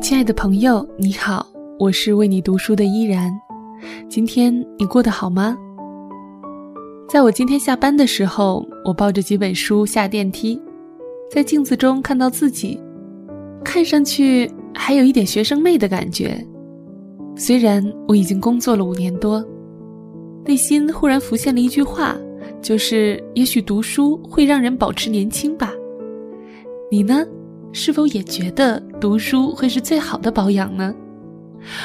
亲爱的朋友，你好，我是为你读书的依然。今天你过得好吗？在我今天下班的时候，我抱着几本书下电梯，在镜子中看到自己，看上去还有一点学生妹的感觉。虽然我已经工作了五年多，内心忽然浮现了一句话，就是也许读书会让人保持年轻吧。你呢？是否也觉得读书会是最好的保养呢？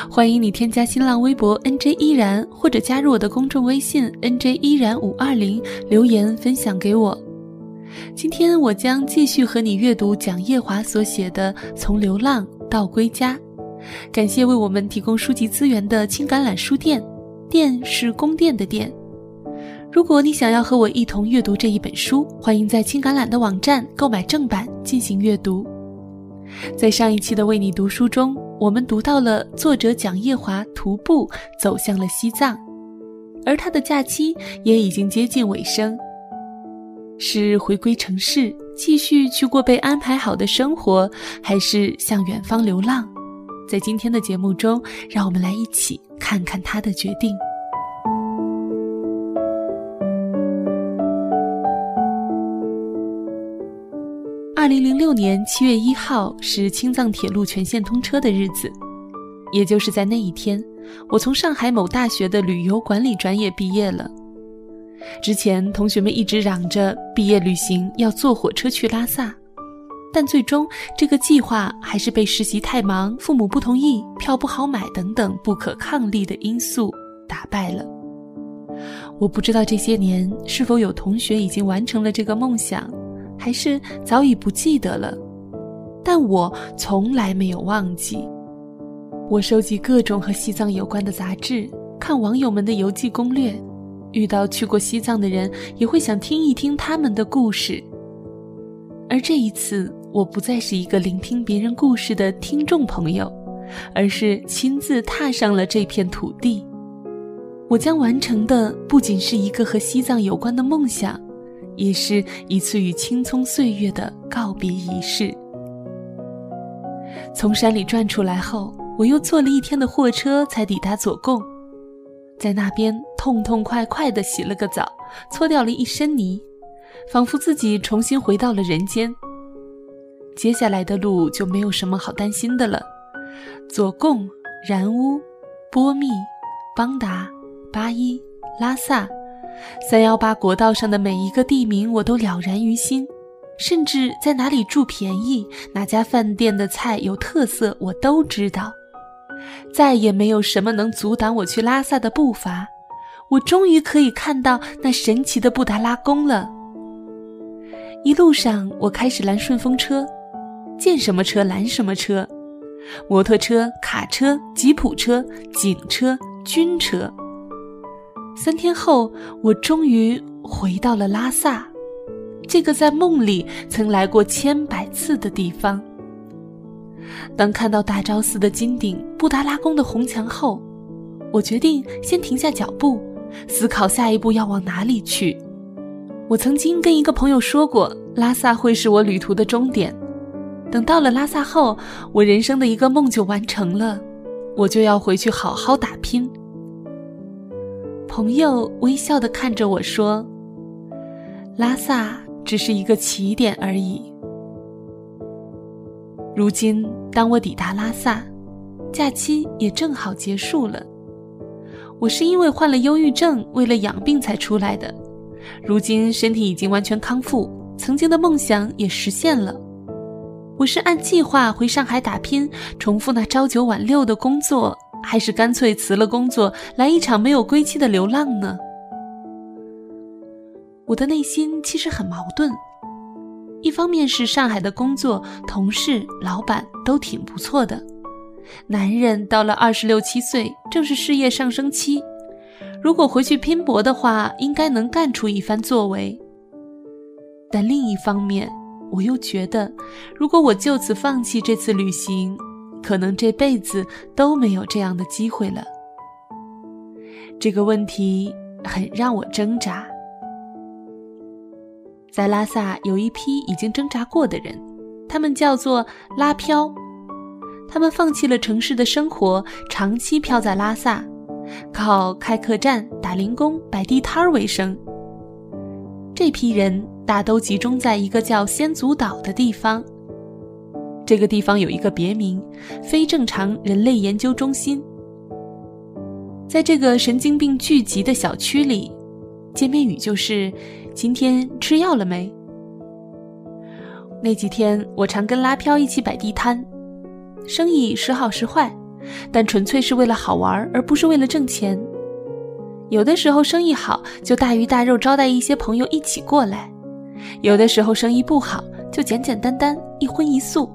欢迎你添加新浪微博 N J 依然，或者加入我的公众微信 N J 依然五二零，留言分享给我。今天我将继续和你阅读蒋夜华所写的《从流浪到归家》。感谢为我们提供书籍资源的青橄榄书店，店是宫殿的店。如果你想要和我一同阅读这一本书，欢迎在青橄榄的网站购买正版进行阅读。在上一期的为你读书中，我们读到了作者蒋夜华徒步走向了西藏，而他的假期也已经接近尾声。是回归城市，继续去过被安排好的生活，还是向远方流浪？在今天的节目中，让我们来一起看看他的决定。二零零六年七月一号是青藏铁路全线通车的日子，也就是在那一天，我从上海某大学的旅游管理专业毕业了。之前同学们一直嚷着毕业旅行要坐火车去拉萨，但最终这个计划还是被实习太忙、父母不同意、票不好买等等不可抗力的因素打败了。我不知道这些年是否有同学已经完成了这个梦想。还是早已不记得了，但我从来没有忘记。我收集各种和西藏有关的杂志，看网友们的游记攻略，遇到去过西藏的人，也会想听一听他们的故事。而这一次，我不再是一个聆听别人故事的听众朋友，而是亲自踏上了这片土地。我将完成的不仅是一个和西藏有关的梦想。也是一次与青葱岁月的告别仪式。从山里转出来后，我又坐了一天的货车才抵达左贡，在那边痛痛快快地洗了个澡，搓掉了一身泥，仿佛自己重新回到了人间。接下来的路就没有什么好担心的了。左贡、然乌、波密、邦达、巴依、拉萨。三幺八国道上的每一个地名我都了然于心，甚至在哪里住便宜、哪家饭店的菜有特色，我都知道。再也没有什么能阻挡我去拉萨的步伐。我终于可以看到那神奇的布达拉宫了。一路上，我开始拦顺风车，见什么车拦什么车，摩托车、卡车、吉普车、警车、军车。三天后，我终于回到了拉萨，这个在梦里曾来过千百次的地方。当看到大昭寺的金顶、布达拉宫的红墙后，我决定先停下脚步，思考下一步要往哪里去。我曾经跟一个朋友说过，拉萨会是我旅途的终点。等到了拉萨后，我人生的一个梦就完成了，我就要回去好好打拼。朋友微笑地看着我说：“拉萨只是一个起点而已。”如今，当我抵达拉萨，假期也正好结束了。我是因为患了忧郁症，为了养病才出来的。如今身体已经完全康复，曾经的梦想也实现了。我是按计划回上海打拼，重复那朝九晚六的工作。还是干脆辞了工作，来一场没有归期的流浪呢？我的内心其实很矛盾，一方面是上海的工作、同事、老板都挺不错的，男人到了二十六七岁正是事业上升期，如果回去拼搏的话，应该能干出一番作为。但另一方面，我又觉得，如果我就此放弃这次旅行，可能这辈子都没有这样的机会了。这个问题很让我挣扎。在拉萨有一批已经挣扎过的人，他们叫做拉飘。他们放弃了城市的生活，长期漂在拉萨，靠开客栈、打零工、摆地摊儿为生。这批人大都集中在一个叫仙祖岛的地方。这个地方有一个别名——非正常人类研究中心。在这个神经病聚集的小区里，见面语就是：“今天吃药了没？”那几天，我常跟拉飘一起摆地摊，生意时好时坏，但纯粹是为了好玩，而不是为了挣钱。有的时候生意好，就大鱼大肉招待一些朋友一起过来；有的时候生意不好，就简简单单一荤一素，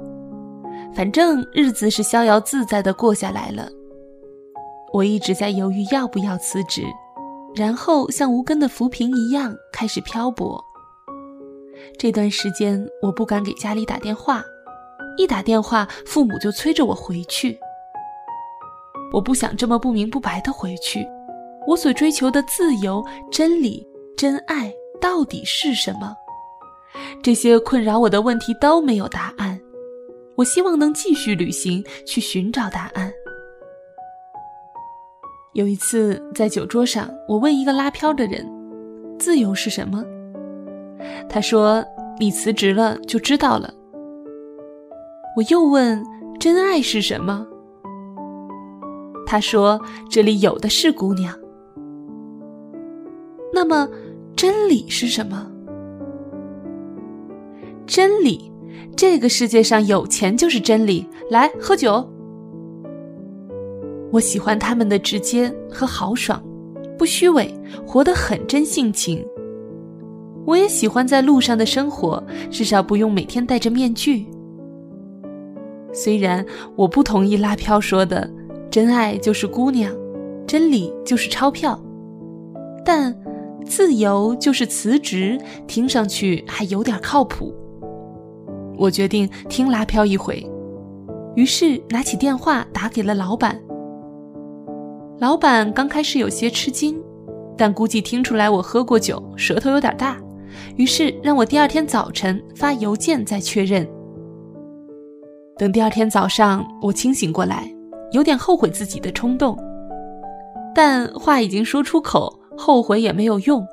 反正日子是逍遥自在的过下来了。我一直在犹豫要不要辞职，然后像无根的浮萍一样开始漂泊。这段时间，我不敢给家里打电话，一打电话，父母就催着我回去。我不想这么不明不白的回去。我所追求的自由、真理、真爱到底是什么？这些困扰我的问题都没有答案。我希望能继续旅行，去寻找答案。有一次在酒桌上，我问一个拉票的人：“自由是什么？”他说：“你辞职了就知道了。”我又问：“真爱是什么？”他说：“这里有的是姑娘。”那么，真理是什么？真理，这个世界上有钱就是真理。来喝酒。我喜欢他们的直接和豪爽，不虚伪，活得很真性情。我也喜欢在路上的生活，至少不用每天戴着面具。虽然我不同意拉飘说的“真爱就是姑娘，真理就是钞票”，但自由就是辞职，听上去还有点靠谱。我决定听拉飘一回，于是拿起电话打给了老板。老板刚开始有些吃惊，但估计听出来我喝过酒，舌头有点大。于是让我第二天早晨发邮件再确认。等第二天早上我清醒过来，有点后悔自己的冲动，但话已经说出口，后悔也没有用，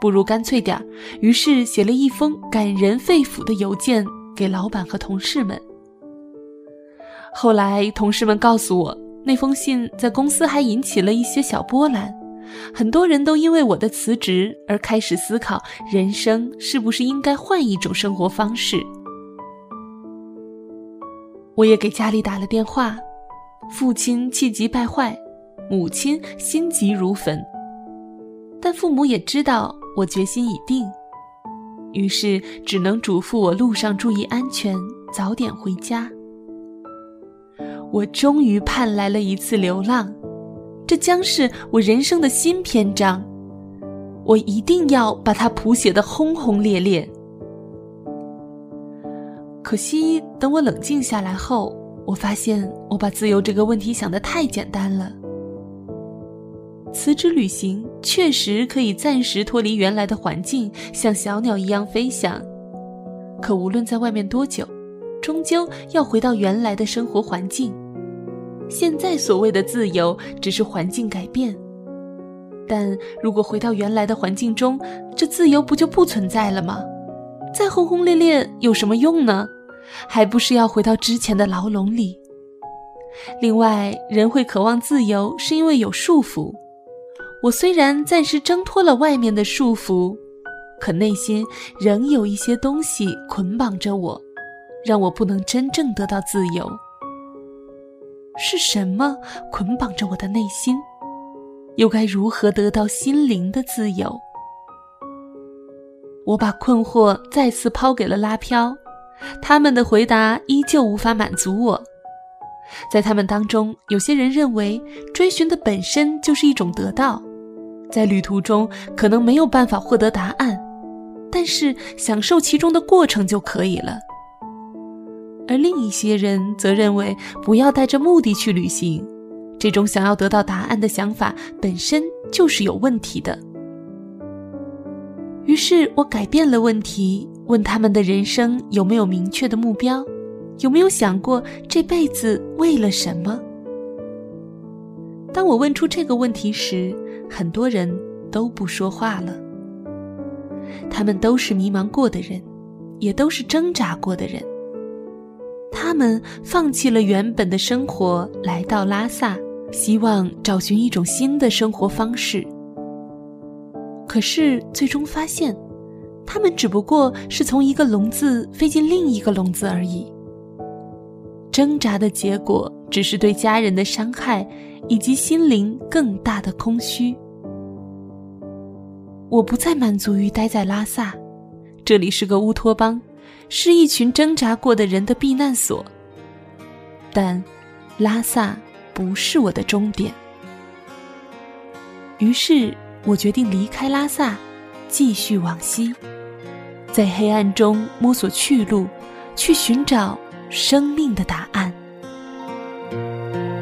不如干脆点于是写了一封感人肺腑的邮件给老板和同事们。后来同事们告诉我，那封信在公司还引起了一些小波澜。很多人都因为我的辞职而开始思考，人生是不是应该换一种生活方式。我也给家里打了电话，父亲气急败坏，母亲心急如焚。但父母也知道我决心已定，于是只能嘱咐我路上注意安全，早点回家。我终于盼来了一次流浪。这将是我人生的新篇章，我一定要把它谱写的轰轰烈烈。可惜，等我冷静下来后，我发现我把自由这个问题想得太简单了。辞职旅行确实可以暂时脱离原来的环境，像小鸟一样飞翔，可无论在外面多久，终究要回到原来的生活环境。现在所谓的自由，只是环境改变，但如果回到原来的环境中，这自由不就不存在了吗？再轰轰烈烈有什么用呢？还不是要回到之前的牢笼里。另外，人会渴望自由，是因为有束缚。我虽然暂时挣脱了外面的束缚，可内心仍有一些东西捆绑着我，让我不能真正得到自由。是什么捆绑着我的内心？又该如何得到心灵的自由？我把困惑再次抛给了拉飘，他们的回答依旧无法满足我。在他们当中，有些人认为追寻的本身就是一种得到，在旅途中可能没有办法获得答案，但是享受其中的过程就可以了。而另一些人则认为，不要带着目的去旅行，这种想要得到答案的想法本身就是有问题的。于是我改变了问题，问他们的人生有没有明确的目标，有没有想过这辈子为了什么？当我问出这个问题时，很多人都不说话了。他们都是迷茫过的人，也都是挣扎过的人。他们放弃了原本的生活，来到拉萨，希望找寻一种新的生活方式。可是最终发现，他们只不过是从一个笼子飞进另一个笼子而已。挣扎的结果，只是对家人的伤害，以及心灵更大的空虚。我不再满足于待在拉萨，这里是个乌托邦，是一群挣扎过的人的避难所。但，拉萨不是我的终点。于是我决定离开拉萨，继续往西，在黑暗中摸索去路，去寻找生命的答案。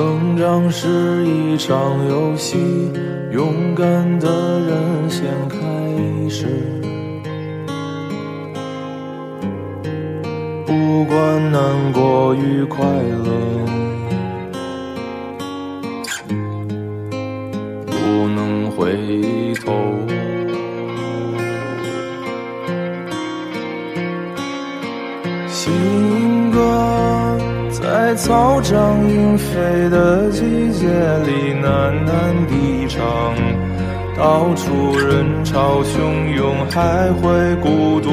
成长是一场游戏，勇敢的人先开始。不管难过与快乐，不能回头。心在草长莺飞的季节里喃喃低唱，到处人潮汹涌，还会孤独。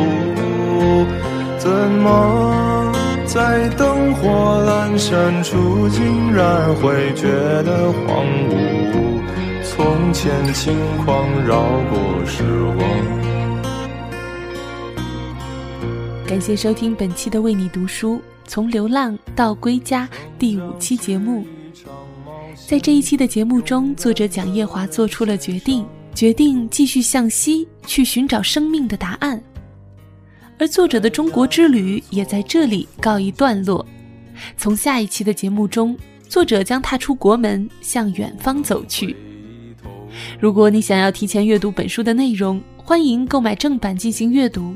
怎么在灯火阑珊处，竟然会觉得荒芜？从前轻狂绕过时光。感谢收听本期的《为你读书：从流浪到归家》第五期节目。在这一期的节目中，作者蒋叶华做出了决定，决定继续向西去寻找生命的答案。而作者的中国之旅也在这里告一段落。从下一期的节目中，作者将踏出国门，向远方走去。如果你想要提前阅读本书的内容，欢迎购买正版进行阅读。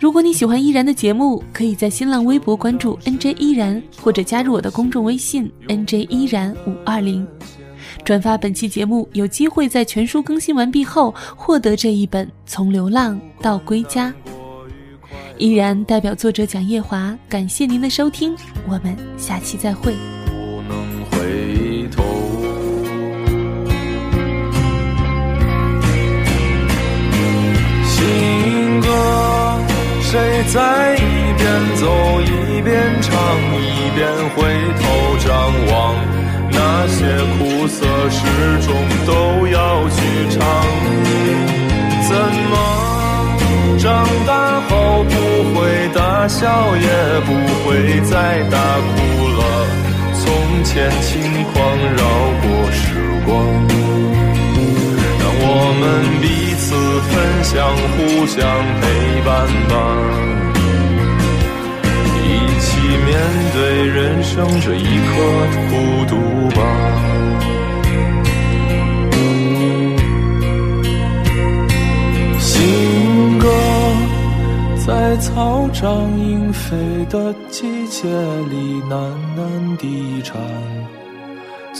如果你喜欢依然的节目，可以在新浪微博关注 NJ 依然，或者加入我的公众微信 NJ 依然五二零，转发本期节目，有机会在全书更新完毕后获得这一本《从流浪到归家》。依然代表作者蒋叶华，感谢您的收听，我们下期再会。谁在一边走一边唱，一边回头张望？那些苦涩始终都要去尝。怎么长大后不会大笑，也不会再大哭了？从前轻狂绕过时光。彼此分享，互相陪伴吧，一起面对人生这一刻孤独吧。新歌在草长莺飞的季节里喃喃低唱。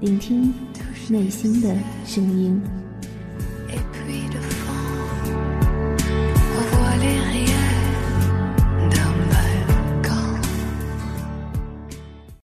聆听内心的声音。